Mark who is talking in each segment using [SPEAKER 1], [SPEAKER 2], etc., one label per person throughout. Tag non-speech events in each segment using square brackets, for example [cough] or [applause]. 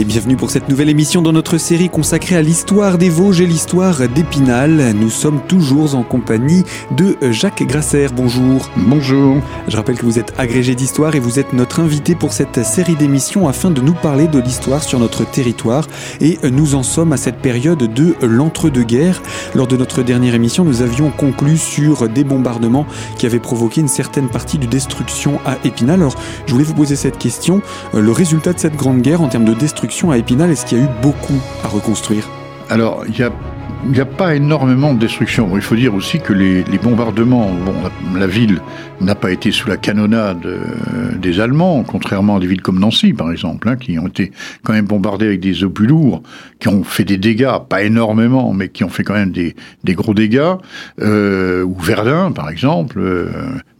[SPEAKER 1] Et bienvenue pour cette nouvelle émission dans notre série consacrée à l'histoire des Vosges et l'histoire d'Épinal. Nous sommes toujours en compagnie de Jacques Grasser. Bonjour.
[SPEAKER 2] Bonjour.
[SPEAKER 1] Je rappelle que vous êtes agrégé d'histoire et vous êtes notre invité pour cette série d'émissions afin de nous parler de l'histoire sur notre territoire. Et nous en sommes à cette période de l'entre-deux-guerres. Lors de notre dernière émission, nous avions conclu sur des bombardements qui avaient provoqué une certaine partie de destruction à Épinal. Alors, je voulais vous poser cette question. Le résultat de cette grande guerre en termes de destruction à Épinal, est-ce qu'il y a eu beaucoup à reconstruire
[SPEAKER 2] Alors, il n'y a pas énormément de destruction. il faut dire aussi que les, bombardements, bon, la, ville n'a pas été sous la canonnade euh, des Allemands, contrairement à des villes comme Nancy, par exemple, hein, qui ont été quand même bombardées avec des obus lourds, qui ont fait des dégâts, pas énormément, mais qui ont fait quand même des, gros dégâts. Euh, ou Verdun, par exemple, euh,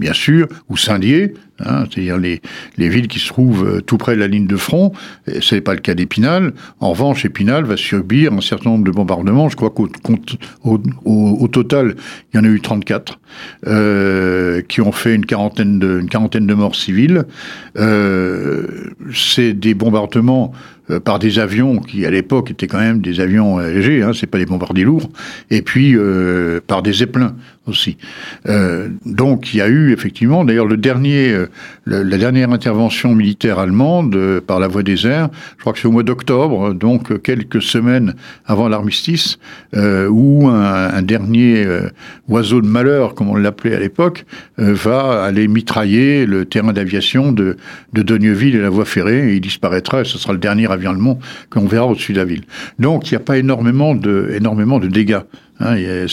[SPEAKER 2] bien sûr, ou Saint-Dié, hein, c'est-à-dire les, les villes qui se trouvent tout près de la ligne de front. Ce n'est pas le cas d'Épinal. En revanche, Épinal va subir un certain nombre de bombardements. Je crois qu'au au, total, il y en a eu 34 euh, qui ont fait une quarantaine de, morts civiles. Euh, c'est des bombardements euh, par des avions qui, à l'époque, étaient quand même des avions légers, hein, c'est pas des bombardiers lourds, et puis euh, par des zeppelins Euh, donc il y a eu effectivement, d'ailleurs le dernier, euh, la dernière intervention militaire allemande euh, par la voie des airs, je crois que c'est au mois d'octobre, donc quelques semaines avant l'armistice, où un, dernier oiseau de malheur, comme on l'appelait à l'époque, va aller mitrailler le terrain d'aviation de, de et la voie ferrée, il disparaîtra, et ce sera le dernier avion allemand qu'on verra au-dessus de la ville. Donc il n'y a pas énormément de dégâts. Hein, il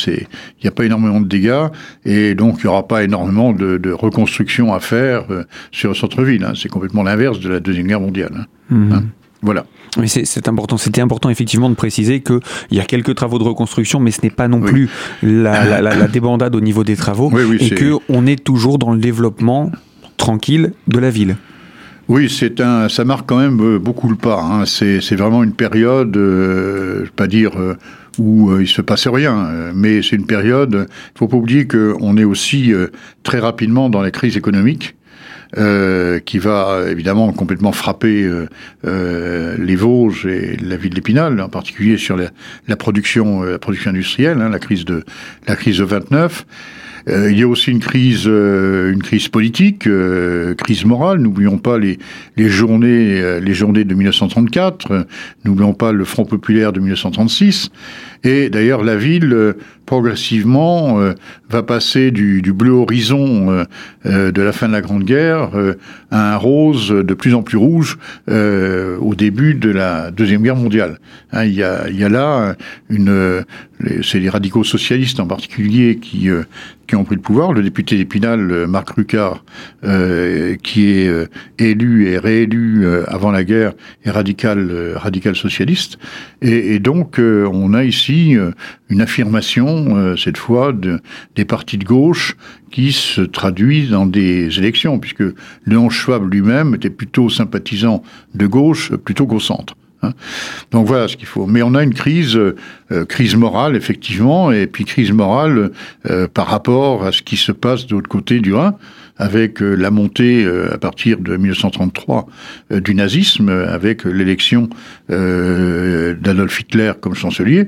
[SPEAKER 2] n'y a, pas énormément de dégâts et donc il n'y aura pas énormément de, reconstruction à faire euh, sur le centre-ville. Hein. C'est complètement l'inverse de la Deuxième Guerre mondiale. Hein. Mhm. Voilà.
[SPEAKER 1] Mais c'est important. C'était important effectivement de préciser qu'il y a quelques travaux de reconstruction, mais ce n'est pas non plus [laughs] la, débandade au niveau des travaux et qu'on est toujours dans le développement tranquille de la ville.
[SPEAKER 2] Oui, c'est un, ça marque quand même euh, beaucoup le pas. C'est vraiment une période, euh, je vais pas dire où euh, il se passait rien. Euh, mais c'est une période, il faut pas oublier qu'on est aussi euh, très rapidement dans la crise économique. Euh, qui va évidemment complètement frapper euh, les Vosges et la ville d'Épinal, en particulier sur la, la production, la production industrielle, hein, la crise de la crise de 29. Euh, il y a aussi une crise, euh, une crise politique, euh, crise morale. N'oublions pas les, les journées, les journées de 1934. N'oublions pas le Front populaire de 1936. Et d'ailleurs, la ville progressivement va passer du, du bleu horizon de la fin de la Grande Guerre à un rose de plus en plus rouge au début de la deuxième guerre mondiale. Hein, il, y a, il y a là une, c'est les radicaux socialistes en particulier qui qui ont pris le pouvoir. Le député d'Épinal, euh, Marc Rucard, euh, qui est euh, élu et réélu avant la guerre, est radical, radical socialiste. Et, et donc, on a ici une affirmation, cette fois, de, des partis de gauche qui se traduit dans des élections, puisque Léon Schwab lui-même était plutôt sympathisant de gauche plutôt qu'au centre. Hein. Donc voilà ce qu'il faut. Mais on a une crise, euh, crise morale effectivement, et puis crise morale euh, par rapport à ce qui se passe de l'autre côté du Rhin, avec euh, la montée à partir de 1933 du nazisme, avec l'élection d'Adolf Hitler comme chancelier.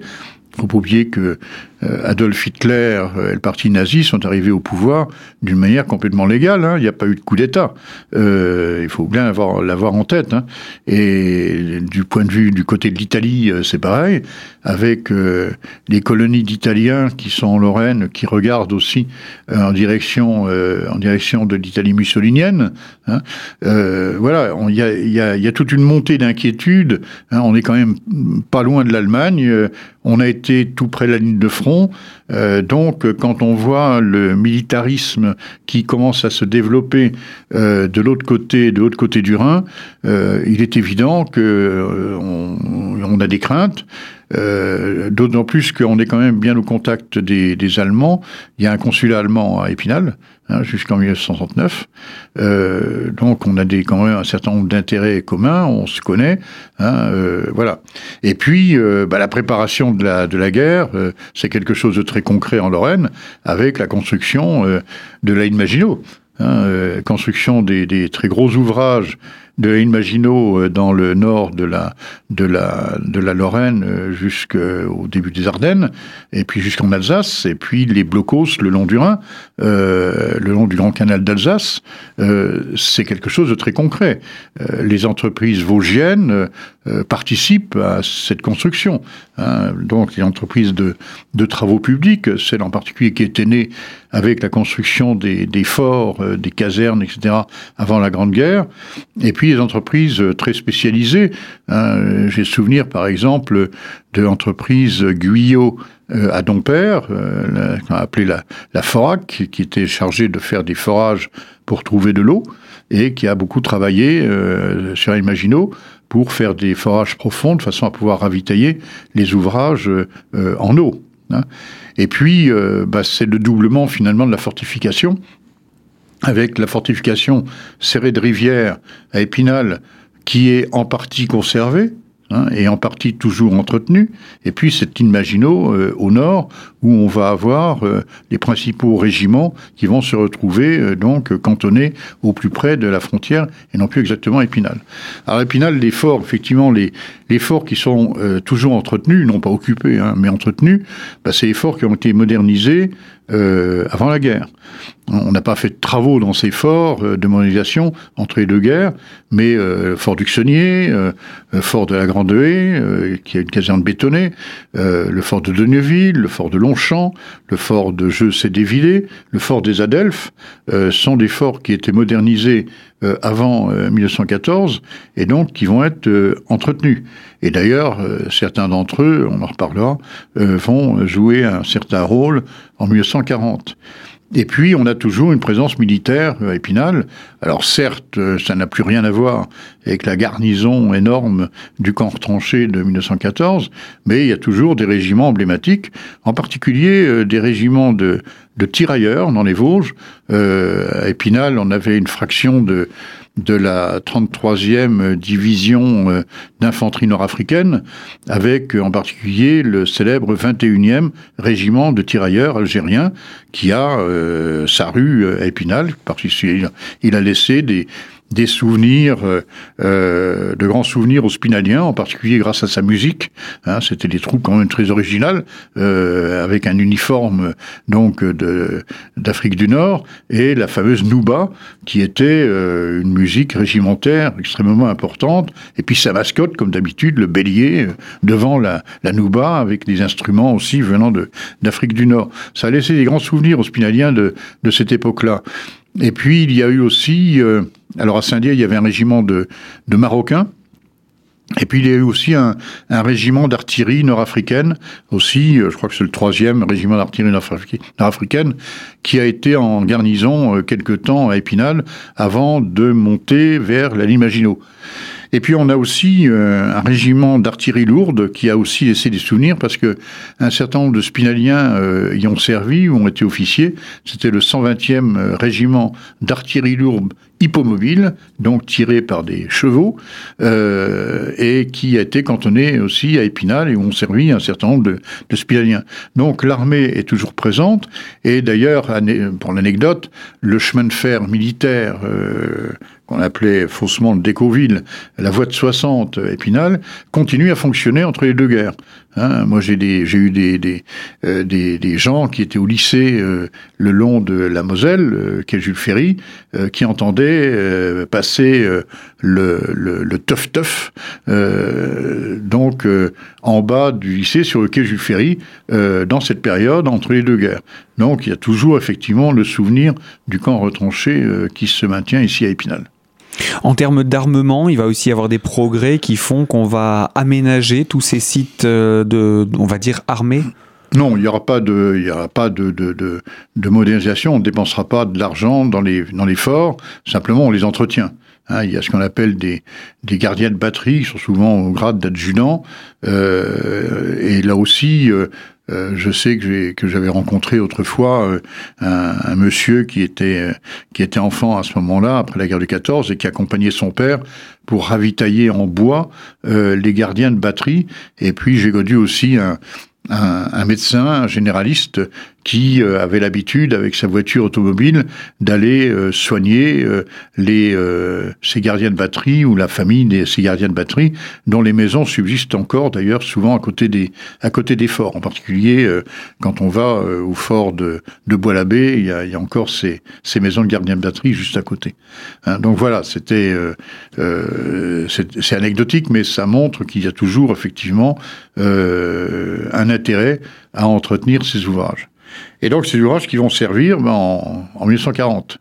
[SPEAKER 2] Faut pas oublier que euh, Adolf Hitler et le parti nazi sont arrivés au pouvoir d'une manière complètement légale. Hein. Il n'y a pas eu de coup d'État. Euh, il faut bien l'avoir en tête. Hein. Et du point de vue du côté de l'Italie, euh, c'est pareil, avec les colonies d'Italiens qui sont en Lorraine, qui regardent aussi en direction en direction de l'Italie mussolinienne. Hein. voilà, il y a, y, a, toute une montée d'inquiétude. On est quand même pas loin de l'Allemagne. On a été tout près de la ligne de front euh, donc, quand on voit le militarisme qui commence à se développer euh, de l'autre côté, de l'autre côté du Rhin, euh, il est évident que on, a des craintes. D'autant plus qu'on est quand même bien au contact des, des Allemands. Il y a un consulat allemand à Épinal, Hein, jusqu'en 1969. Euh, donc on a des, quand même un certain nombre d'intérêts communs, on se connaît, hein, euh, voilà. Et puis euh, bah, la préparation de la, de la guerre, euh, c'est quelque chose de très concret en Lorraine, avec la construction euh, de la Maginot. Hein, construction des, des, très gros ouvrages de l'île Maginot dans le nord de la, de la, de la Lorraine jusqu'au début des Ardennes, et puis jusqu'en Alsace, et puis les blocos le long du Rhin, le long du Grand Canal d'Alsace, c'est quelque chose de très concret. les entreprises vosgiennes participent à cette construction. Hein. donc les entreprises de, de travaux publics, celle en particulier qui était née avec la construction des, des forts, euh, des casernes, etc., avant la Grande Guerre, et puis les entreprises euh, très spécialisées. Hein, J'ai souvenir, par exemple, de l'entreprise Guyot euh, à Dompère, qu'on a appelé la, FORAC, qui était chargée de faire des forages pour trouver de l'eau, et qui a beaucoup travaillé sur Imagino pour faire des forages profonds de façon à pouvoir ravitailler les ouvrages en eau. Hein. Et puis, euh, bah, c'est le doublement finalement de la fortification, avec la fortification serrée de rivière à Épinal, qui est en partie conservée, Hein, et en partie toujours entretenu. Et puis cette île Maginot euh, au nord, où on va avoir euh, les principaux régiments qui vont se retrouver euh, donc cantonnés au plus près de la frontière et non plus exactement Épinal. Alors Épinal, les forts, effectivement, les, forts qui sont toujours entretenus, non pas occupés, hein, mais entretenus, bah, c'est les forts qui ont été modernisés avant la guerre. On n'a pas fait de travaux dans ces forts de modernisation entre les deux guerres, mais le fort d'Uxonnier, le fort de la Grande de euh, qui a une caserne bétonnée, euh, le fort de Deneville, le fort de Le fort de Jeux-Cédévillé, le fort des Adelphes, euh, sont des forts qui étaient modernisés avant 1914 et donc qui vont être entretenus. Et d'ailleurs, certains d'entre eux, on en reparlera, vont jouer un certain rôle en 1940. Et puis, on a toujours une présence militaire à Épinal. Alors certes, euh, ça n'a plus rien à voir avec la garnison énorme du camp retranché de 1914, mais il y a toujours des régiments emblématiques, en particulier euh, des régiments de, de tirailleurs dans les Vosges. Euh, à Épinal, on avait une fraction de de la 33e division euh, d'infanterie nord-africaine, avec euh, en particulier le célèbre 21e régiment de tirailleurs algériens qui a euh, sa rue à Épinal, parce qu'il a laissé des, des souvenirs, euh, euh, de grands souvenirs aux Spinaliens, en particulier grâce à sa musique. Hein, C'était des troupes quand même très originales, euh, avec un uniforme donc de d'Afrique du Nord et la fameuse Nouba, qui était euh, une musique régimentaire extrêmement importante. Et puis sa mascotte, comme d'habitude, le bélier euh, devant la, la Nouba, avec des instruments aussi venant de d'Afrique du Nord. Ça a laissé des grands souvenirs aux Spinaliens de, de cette époque-là. Et puis il y a eu aussi, euh, alors à Saint-Dié, il y avait un régiment de, Marocains. Et puis il y a eu aussi un, un régiment d'artillerie nord-africaine, aussi, euh, je crois que c'est le troisième régiment d'artillerie nord-africaine, qui a été en garnison euh, quelque temps à Épinal avant de monter vers la ligne Maginot. Et puis on a aussi euh, un régiment d'artillerie lourde qui a aussi laissé des souvenirs parce que un certain nombre de spinaliens euh, y ont servi ou ont été officiers. C'était le 120e euh, régiment d'artillerie lourde hippomobile, donc tiré par des chevaux, euh, et qui a été cantonné aussi à Épinal et où ont servi un certain nombre de, de spinaliens. Donc l'armée est toujours présente, et d'ailleurs, pour l'anecdote, le chemin de fer militaire euh, qu'on appelait faussement le Décoville, la voie de 60 Épinal, continue à fonctionner entre les deux guerres. Hein, moi, j'ai eu des des, euh, des, des, gens qui étaient au lycée euh, le long de la Moselle, euh, quai Jules Ferry, euh, qui entendaient euh, passer le, le, le teuf teuf, donc en bas du lycée sur le quai Jules Ferry, dans cette période entre les deux guerres. Donc, il y a toujours effectivement le souvenir du camp retranché qui se maintient ici à Épinal.
[SPEAKER 1] En termes d'armement, il va aussi y avoir des progrès qui font qu'on va aménager tous ces sites euh, de, on va dire, armés
[SPEAKER 2] non, il n'y aura pas de, modernisation. On ne dépensera pas de l'argent dans les, dans les forts. Simplement, on les entretient. Hein, il y a ce qu'on appelle des, gardiens de batterie, qui sont souvent au grade d'adjudant. Euh, et là aussi, euh, euh, je sais que j'avais rencontré autrefois un, monsieur qui était enfant à ce moment-là après la guerre du 14 et qui accompagnait son père pour ravitailler en bois les gardiens de batterie et puis j'ai connu aussi un, un, médecin, un généraliste, qui avait l'habitude, avec sa voiture automobile, d'aller soigner les, ses gardiens de batterie ou la famille de ces gardiens de batterie, dont les maisons subsistent encore d'ailleurs souvent à côté des, à côté des forts. En particulier, quand on va au fort de, de Bois-l'Abbé, il il y a encore ces, ces maisons de gardiens de batterie juste à côté. Hein, donc voilà, c'était euh, euh, c'est anecdotique, mais ça montre qu'il y a toujours effectivement euh, un intérêt à entretenir ces ouvrages. Et donc ces ouvrages qui vont servir ben, en, en 1940.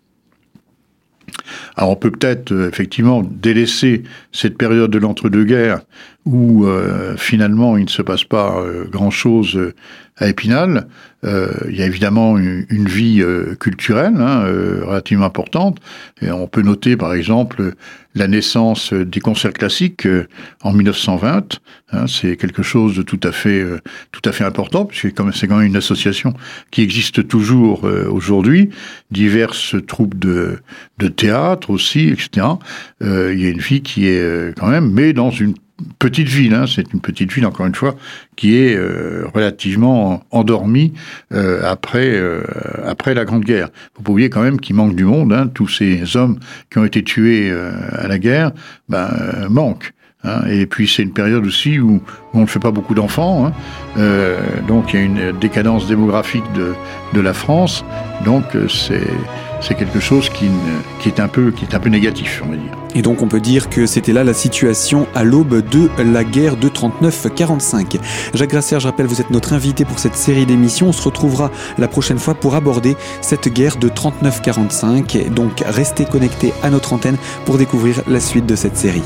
[SPEAKER 2] Alors on peut peut-être effectivement délaisser cette période de l'entre-deux-guerres où finalement il ne se passe pas grand-chose à Épinal. Euh, il y a évidemment une, vie euh, culturelle hein, euh, relativement importante. Et on peut noter par exemple la naissance des concerts classiques en 1920. Hein, c'est quelque chose de tout à fait, tout à fait important, puisque c'est quand même une association qui existe toujours aujourd'hui. Diverses troupes de, de théâtre aussi, etc. il y a une vie qui est quand même, mais dans une petite ville, hein, c'est une petite ville encore une fois, qui est euh, relativement endormie euh, après euh, après la Grande Guerre. Vous oublier quand même qu'il manque du monde. Hein, tous ces hommes qui ont été tués à la guerre, ben manquent. Hein, et puis c'est une période aussi où, on ne fait pas beaucoup d'enfants, hein. donc il y a une décadence démographique de, de la France, donc c'est c'est quelque chose qui, qui, est un peu, qui est un peu négatif, on va dire.
[SPEAKER 1] Et donc on peut dire que c'était là la situation à l'aube de la guerre de 39-45. Jacques Grasser, je rappelle, vous êtes notre invité pour cette série d'émissions. On se retrouvera la prochaine fois pour aborder cette guerre de 39-45. Donc restez connectés à notre antenne pour découvrir la suite de cette série.